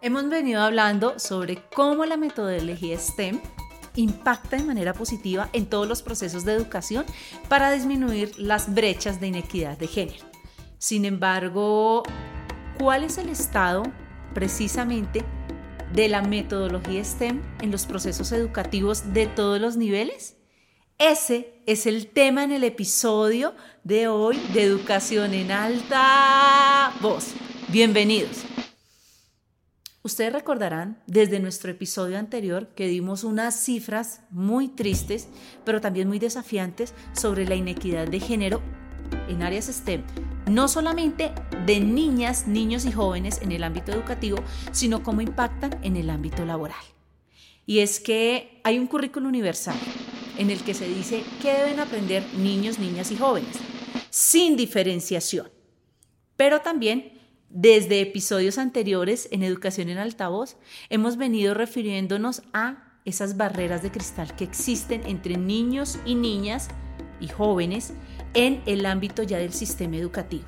Hemos venido hablando sobre cómo la metodología STEM impacta de manera positiva en todos los procesos de educación para disminuir las brechas de inequidad de género. Sin embargo, ¿cuál es el estado precisamente de la metodología STEM en los procesos educativos de todos los niveles? Ese es el tema en el episodio de hoy de Educación en Alta Voz. Bienvenidos. Ustedes recordarán desde nuestro episodio anterior que dimos unas cifras muy tristes, pero también muy desafiantes sobre la inequidad de género en áreas STEM, no solamente de niñas, niños y jóvenes en el ámbito educativo, sino cómo impactan en el ámbito laboral. Y es que hay un currículo universal en el que se dice qué deben aprender niños, niñas y jóvenes, sin diferenciación, pero también desde episodios anteriores en Educación en Altavoz, hemos venido refiriéndonos a esas barreras de cristal que existen entre niños y niñas y jóvenes en el ámbito ya del sistema educativo.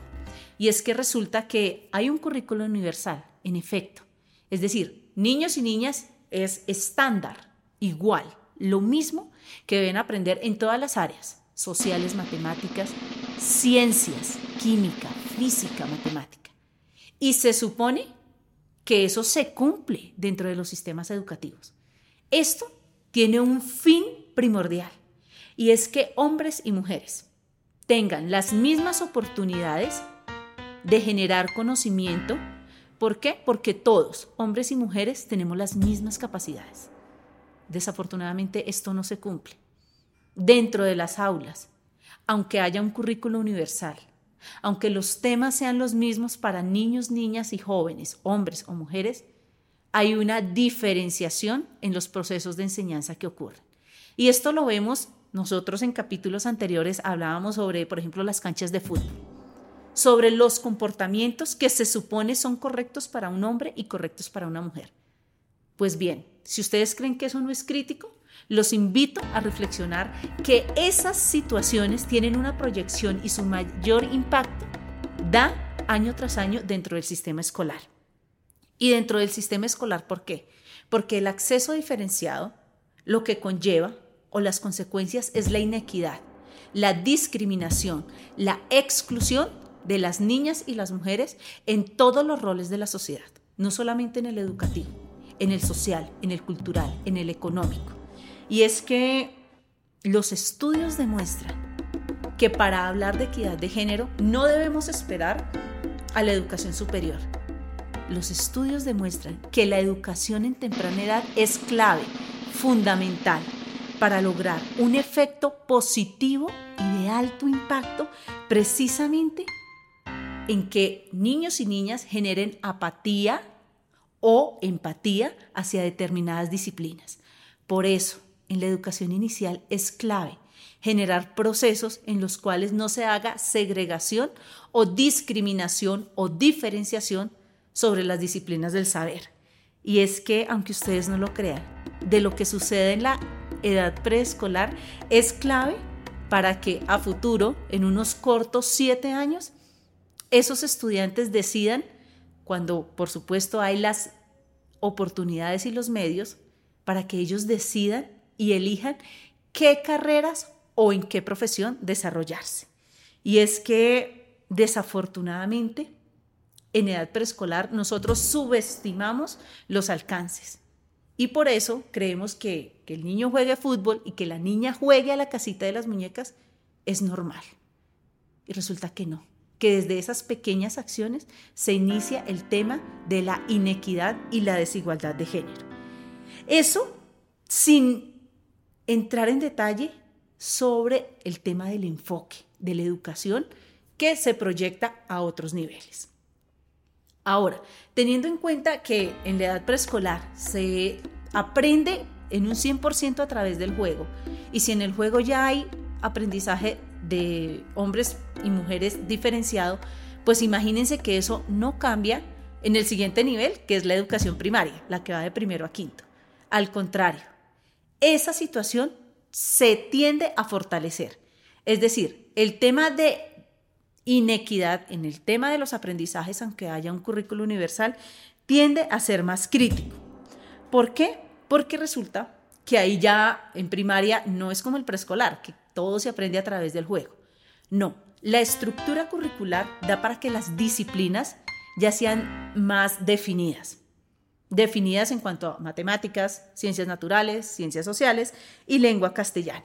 Y es que resulta que hay un currículo universal, en efecto. Es decir, niños y niñas es estándar, igual, lo mismo que deben aprender en todas las áreas, sociales, matemáticas, ciencias, química, física, matemática. Y se supone que eso se cumple dentro de los sistemas educativos. Esto tiene un fin primordial y es que hombres y mujeres tengan las mismas oportunidades de generar conocimiento. ¿Por qué? Porque todos, hombres y mujeres, tenemos las mismas capacidades. Desafortunadamente esto no se cumple. Dentro de las aulas, aunque haya un currículo universal, aunque los temas sean los mismos para niños, niñas y jóvenes, hombres o mujeres, hay una diferenciación en los procesos de enseñanza que ocurren. Y esto lo vemos nosotros en capítulos anteriores, hablábamos sobre, por ejemplo, las canchas de fútbol, sobre los comportamientos que se supone son correctos para un hombre y correctos para una mujer. Pues bien, si ustedes creen que eso no es crítico, los invito a reflexionar que esas situaciones tienen una proyección y su mayor impacto da año tras año dentro del sistema escolar. Y dentro del sistema escolar, ¿por qué? Porque el acceso diferenciado lo que conlleva o las consecuencias es la inequidad, la discriminación, la exclusión de las niñas y las mujeres en todos los roles de la sociedad, no solamente en el educativo, en el social, en el cultural, en el económico. Y es que los estudios demuestran que para hablar de equidad de género no debemos esperar a la educación superior. Los estudios demuestran que la educación en temprana edad es clave, fundamental, para lograr un efecto positivo y de alto impacto precisamente en que niños y niñas generen apatía o empatía hacia determinadas disciplinas. Por eso, en la educación inicial es clave generar procesos en los cuales no se haga segregación o discriminación o diferenciación sobre las disciplinas del saber. Y es que, aunque ustedes no lo crean, de lo que sucede en la edad preescolar es clave para que a futuro, en unos cortos siete años, esos estudiantes decidan, cuando por supuesto hay las oportunidades y los medios, para que ellos decidan y elijan qué carreras o en qué profesión desarrollarse. Y es que desafortunadamente en edad preescolar nosotros subestimamos los alcances. Y por eso creemos que, que el niño juegue fútbol y que la niña juegue a la casita de las muñecas es normal. Y resulta que no, que desde esas pequeñas acciones se inicia el tema de la inequidad y la desigualdad de género. Eso sin entrar en detalle sobre el tema del enfoque de la educación que se proyecta a otros niveles. Ahora, teniendo en cuenta que en la edad preescolar se aprende en un 100% a través del juego, y si en el juego ya hay aprendizaje de hombres y mujeres diferenciado, pues imagínense que eso no cambia en el siguiente nivel, que es la educación primaria, la que va de primero a quinto. Al contrario, esa situación se tiende a fortalecer. Es decir, el tema de inequidad en el tema de los aprendizajes, aunque haya un currículo universal, tiende a ser más crítico. ¿Por qué? Porque resulta que ahí ya en primaria no es como el preescolar, que todo se aprende a través del juego. No, la estructura curricular da para que las disciplinas ya sean más definidas definidas en cuanto a matemáticas, ciencias naturales, ciencias sociales y lengua castellana.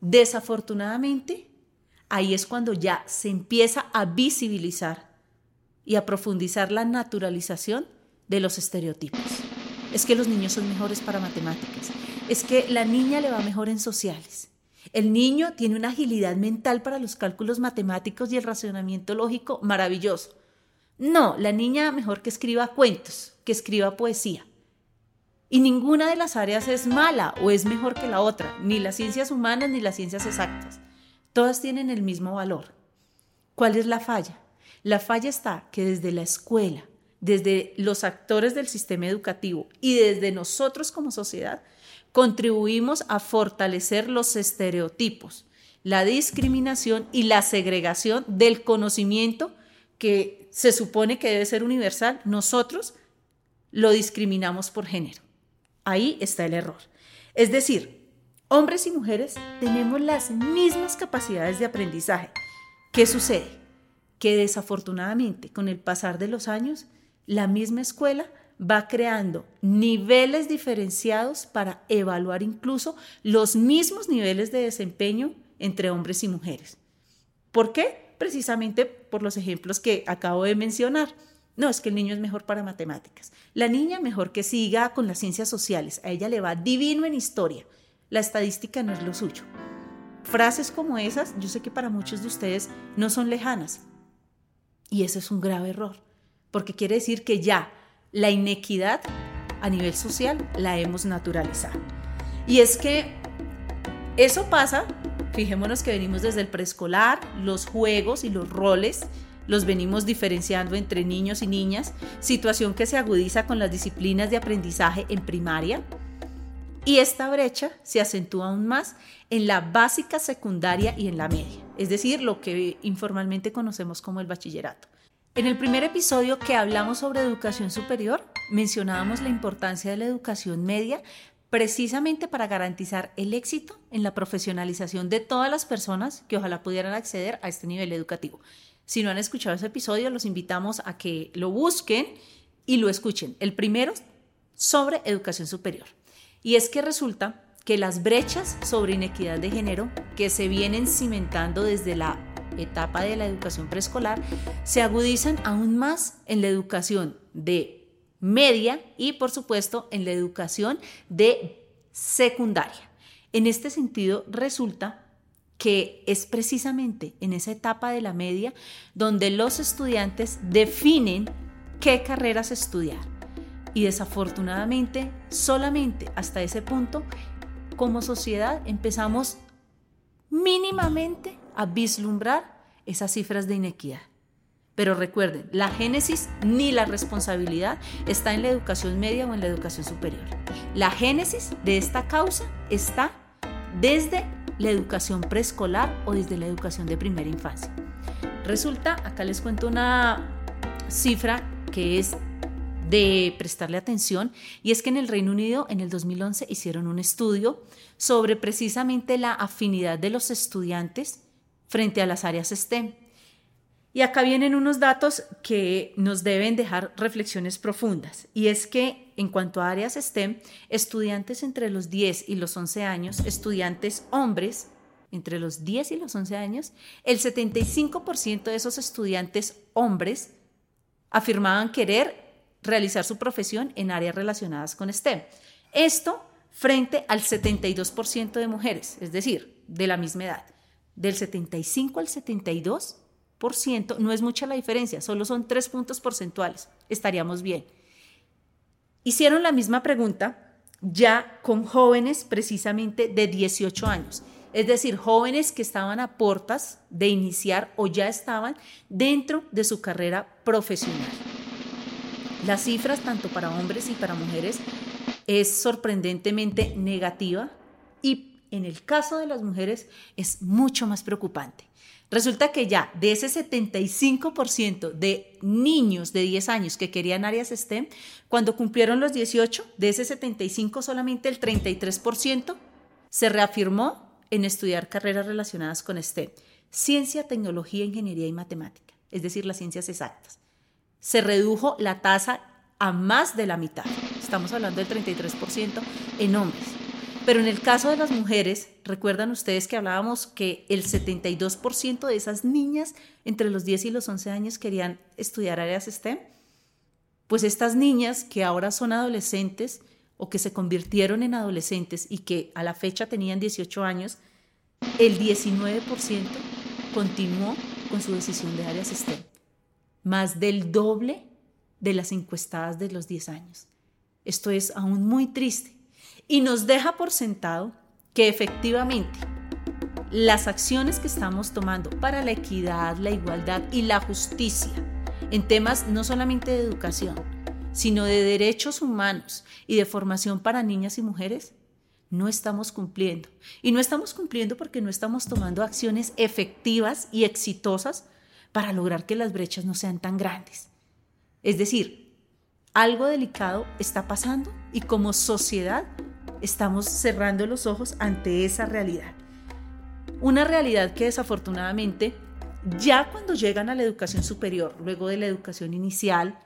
Desafortunadamente, ahí es cuando ya se empieza a visibilizar y a profundizar la naturalización de los estereotipos. Es que los niños son mejores para matemáticas, es que la niña le va mejor en sociales. El niño tiene una agilidad mental para los cálculos matemáticos y el razonamiento lógico maravilloso. No, la niña mejor que escriba cuentos que escriba poesía. Y ninguna de las áreas es mala o es mejor que la otra, ni las ciencias humanas ni las ciencias exactas. Todas tienen el mismo valor. ¿Cuál es la falla? La falla está que desde la escuela, desde los actores del sistema educativo y desde nosotros como sociedad, contribuimos a fortalecer los estereotipos, la discriminación y la segregación del conocimiento que se supone que debe ser universal. Nosotros lo discriminamos por género. Ahí está el error. Es decir, hombres y mujeres tenemos las mismas capacidades de aprendizaje. ¿Qué sucede? Que desafortunadamente con el pasar de los años, la misma escuela va creando niveles diferenciados para evaluar incluso los mismos niveles de desempeño entre hombres y mujeres. ¿Por qué? Precisamente por los ejemplos que acabo de mencionar. No, es que el niño es mejor para matemáticas. La niña mejor que siga con las ciencias sociales. A ella le va divino en historia. La estadística no es lo suyo. Frases como esas, yo sé que para muchos de ustedes no son lejanas. Y ese es un grave error, porque quiere decir que ya la inequidad a nivel social la hemos naturalizado. Y es que eso pasa, fijémonos que venimos desde el preescolar, los juegos y los roles los venimos diferenciando entre niños y niñas, situación que se agudiza con las disciplinas de aprendizaje en primaria. Y esta brecha se acentúa aún más en la básica secundaria y en la media, es decir, lo que informalmente conocemos como el bachillerato. En el primer episodio que hablamos sobre educación superior, mencionábamos la importancia de la educación media precisamente para garantizar el éxito en la profesionalización de todas las personas que ojalá pudieran acceder a este nivel educativo. Si no han escuchado ese episodio, los invitamos a que lo busquen y lo escuchen. El primero sobre educación superior. Y es que resulta que las brechas sobre inequidad de género que se vienen cimentando desde la etapa de la educación preescolar se agudizan aún más en la educación de media y por supuesto en la educación de secundaria. En este sentido resulta que es precisamente en esa etapa de la media donde los estudiantes definen qué carreras estudiar. Y desafortunadamente, solamente hasta ese punto, como sociedad empezamos mínimamente a vislumbrar esas cifras de inequidad. Pero recuerden, la génesis ni la responsabilidad está en la educación media o en la educación superior. La génesis de esta causa está desde la educación preescolar o desde la educación de primera infancia. Resulta, acá les cuento una cifra que es de prestarle atención y es que en el Reino Unido en el 2011 hicieron un estudio sobre precisamente la afinidad de los estudiantes frente a las áreas STEM. Y acá vienen unos datos que nos deben dejar reflexiones profundas. Y es que en cuanto a áreas STEM, estudiantes entre los 10 y los 11 años, estudiantes hombres entre los 10 y los 11 años, el 75% de esos estudiantes hombres afirmaban querer realizar su profesión en áreas relacionadas con STEM. Esto frente al 72% de mujeres, es decir, de la misma edad. Del 75 al 72 no es mucha la diferencia, solo son tres puntos porcentuales, estaríamos bien. Hicieron la misma pregunta ya con jóvenes precisamente de 18 años, es decir, jóvenes que estaban a puertas de iniciar o ya estaban dentro de su carrera profesional. Las cifras, tanto para hombres y para mujeres, es sorprendentemente negativa y en el caso de las mujeres es mucho más preocupante. Resulta que ya de ese 75% de niños de 10 años que querían áreas STEM, cuando cumplieron los 18, de ese 75 solamente el 33% se reafirmó en estudiar carreras relacionadas con STEM, ciencia, tecnología, ingeniería y matemática, es decir, las ciencias exactas. Se redujo la tasa a más de la mitad, estamos hablando del 33% en hombres. Pero en el caso de las mujeres, recuerdan ustedes que hablábamos que el 72% de esas niñas entre los 10 y los 11 años querían estudiar áreas STEM. Pues estas niñas que ahora son adolescentes o que se convirtieron en adolescentes y que a la fecha tenían 18 años, el 19% continuó con su decisión de áreas STEM. Más del doble de las encuestadas de los 10 años. Esto es aún muy triste y nos deja por sentado que efectivamente las acciones que estamos tomando para la equidad, la igualdad y la justicia en temas no solamente de educación, sino de derechos humanos y de formación para niñas y mujeres, no estamos cumpliendo. Y no estamos cumpliendo porque no estamos tomando acciones efectivas y exitosas para lograr que las brechas no sean tan grandes. Es decir, algo delicado está pasando y como sociedad estamos cerrando los ojos ante esa realidad. Una realidad que desafortunadamente ya cuando llegan a la educación superior, luego de la educación inicial,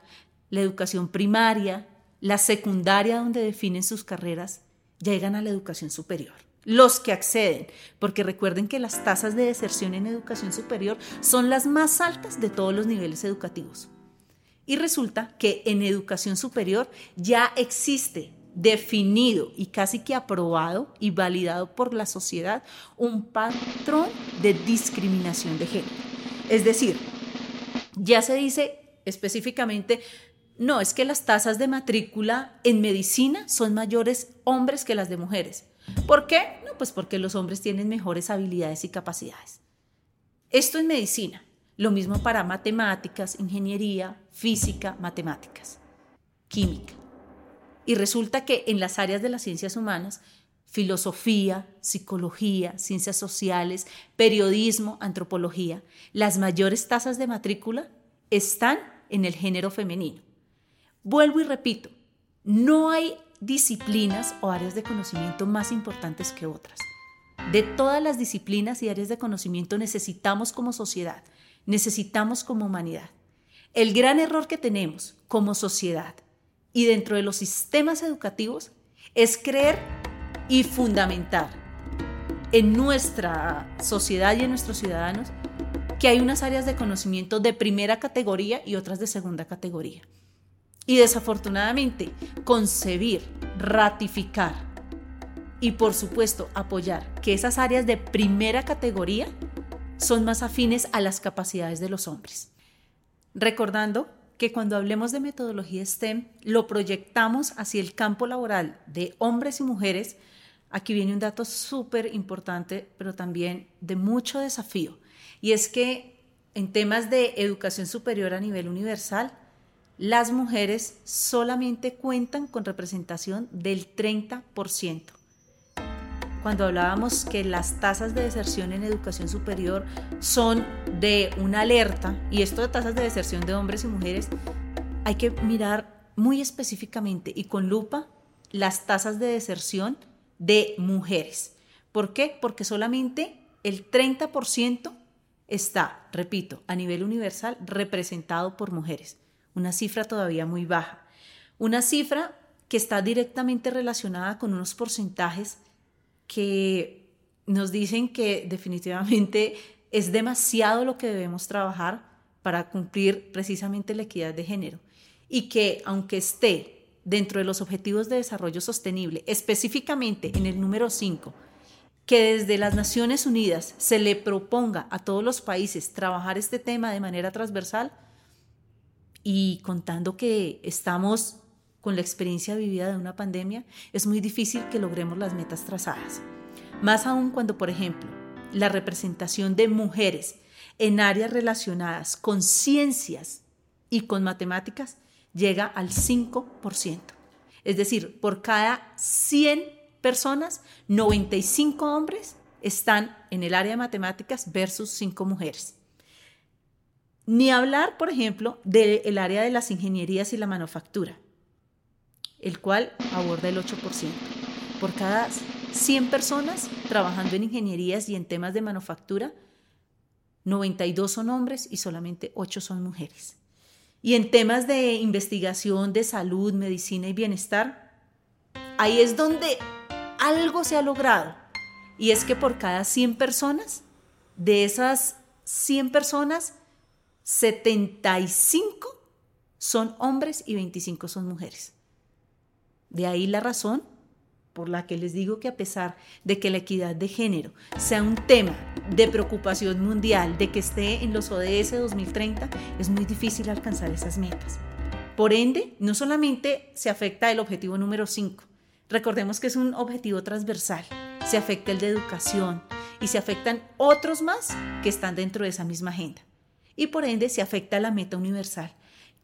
la educación primaria, la secundaria donde definen sus carreras, llegan a la educación superior. Los que acceden, porque recuerden que las tasas de deserción en educación superior son las más altas de todos los niveles educativos. Y resulta que en educación superior ya existe definido y casi que aprobado y validado por la sociedad un patrón de discriminación de género. Es decir, ya se dice específicamente, no, es que las tasas de matrícula en medicina son mayores hombres que las de mujeres. ¿Por qué? No, pues porque los hombres tienen mejores habilidades y capacidades. Esto en medicina, lo mismo para matemáticas, ingeniería, física, matemáticas, química. Y resulta que en las áreas de las ciencias humanas, filosofía, psicología, ciencias sociales, periodismo, antropología, las mayores tasas de matrícula están en el género femenino. Vuelvo y repito, no hay disciplinas o áreas de conocimiento más importantes que otras. De todas las disciplinas y áreas de conocimiento necesitamos como sociedad, necesitamos como humanidad. El gran error que tenemos como sociedad y dentro de los sistemas educativos es creer y fundamentar en nuestra sociedad y en nuestros ciudadanos que hay unas áreas de conocimiento de primera categoría y otras de segunda categoría. Y desafortunadamente, concebir, ratificar y por supuesto apoyar que esas áreas de primera categoría son más afines a las capacidades de los hombres. Recordando que cuando hablemos de metodología STEM lo proyectamos hacia el campo laboral de hombres y mujeres. Aquí viene un dato súper importante, pero también de mucho desafío. Y es que en temas de educación superior a nivel universal, las mujeres solamente cuentan con representación del 30% cuando hablábamos que las tasas de deserción en educación superior son de una alerta, y esto de tasas de deserción de hombres y mujeres, hay que mirar muy específicamente y con lupa las tasas de deserción de mujeres. ¿Por qué? Porque solamente el 30% está, repito, a nivel universal representado por mujeres. Una cifra todavía muy baja. Una cifra que está directamente relacionada con unos porcentajes que nos dicen que definitivamente es demasiado lo que debemos trabajar para cumplir precisamente la equidad de género y que aunque esté dentro de los objetivos de desarrollo sostenible, específicamente en el número 5, que desde las Naciones Unidas se le proponga a todos los países trabajar este tema de manera transversal y contando que estamos con la experiencia vivida de una pandemia, es muy difícil que logremos las metas trazadas. Más aún cuando, por ejemplo, la representación de mujeres en áreas relacionadas con ciencias y con matemáticas llega al 5%. Es decir, por cada 100 personas, 95 hombres están en el área de matemáticas versus 5 mujeres. Ni hablar, por ejemplo, del área de las ingenierías y la manufactura, el cual aborda el 8%. Por cada 100 personas trabajando en ingenierías y en temas de manufactura, 92 son hombres y solamente 8 son mujeres. Y en temas de investigación de salud, medicina y bienestar, ahí es donde algo se ha logrado. Y es que por cada 100 personas, de esas 100 personas, 75 son hombres y 25 son mujeres. De ahí la razón por la que les digo que a pesar de que la equidad de género sea un tema de preocupación mundial, de que esté en los ODS 2030, es muy difícil alcanzar esas metas. Por ende, no solamente se afecta el objetivo número 5, recordemos que es un objetivo transversal, se afecta el de educación y se afectan otros más que están dentro de esa misma agenda. Y por ende se afecta la meta universal,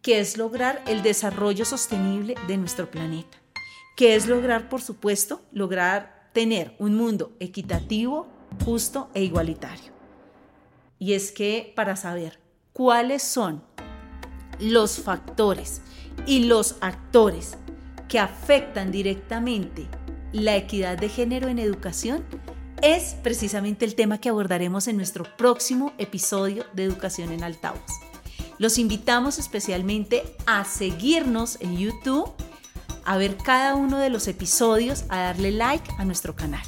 que es lograr el desarrollo sostenible de nuestro planeta que es lograr, por supuesto, lograr tener un mundo equitativo, justo e igualitario. Y es que para saber cuáles son los factores y los actores que afectan directamente la equidad de género en educación, es precisamente el tema que abordaremos en nuestro próximo episodio de Educación en Altavoz. Los invitamos especialmente a seguirnos en YouTube a ver cada uno de los episodios, a darle like a nuestro canal.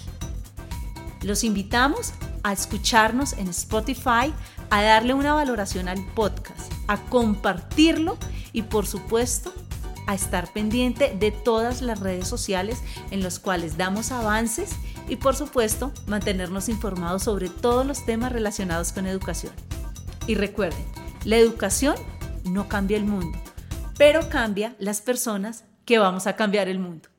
Los invitamos a escucharnos en Spotify, a darle una valoración al podcast, a compartirlo y por supuesto a estar pendiente de todas las redes sociales en las cuales damos avances y por supuesto mantenernos informados sobre todos los temas relacionados con educación. Y recuerden, la educación no cambia el mundo, pero cambia las personas que vamos a cambiar el mundo.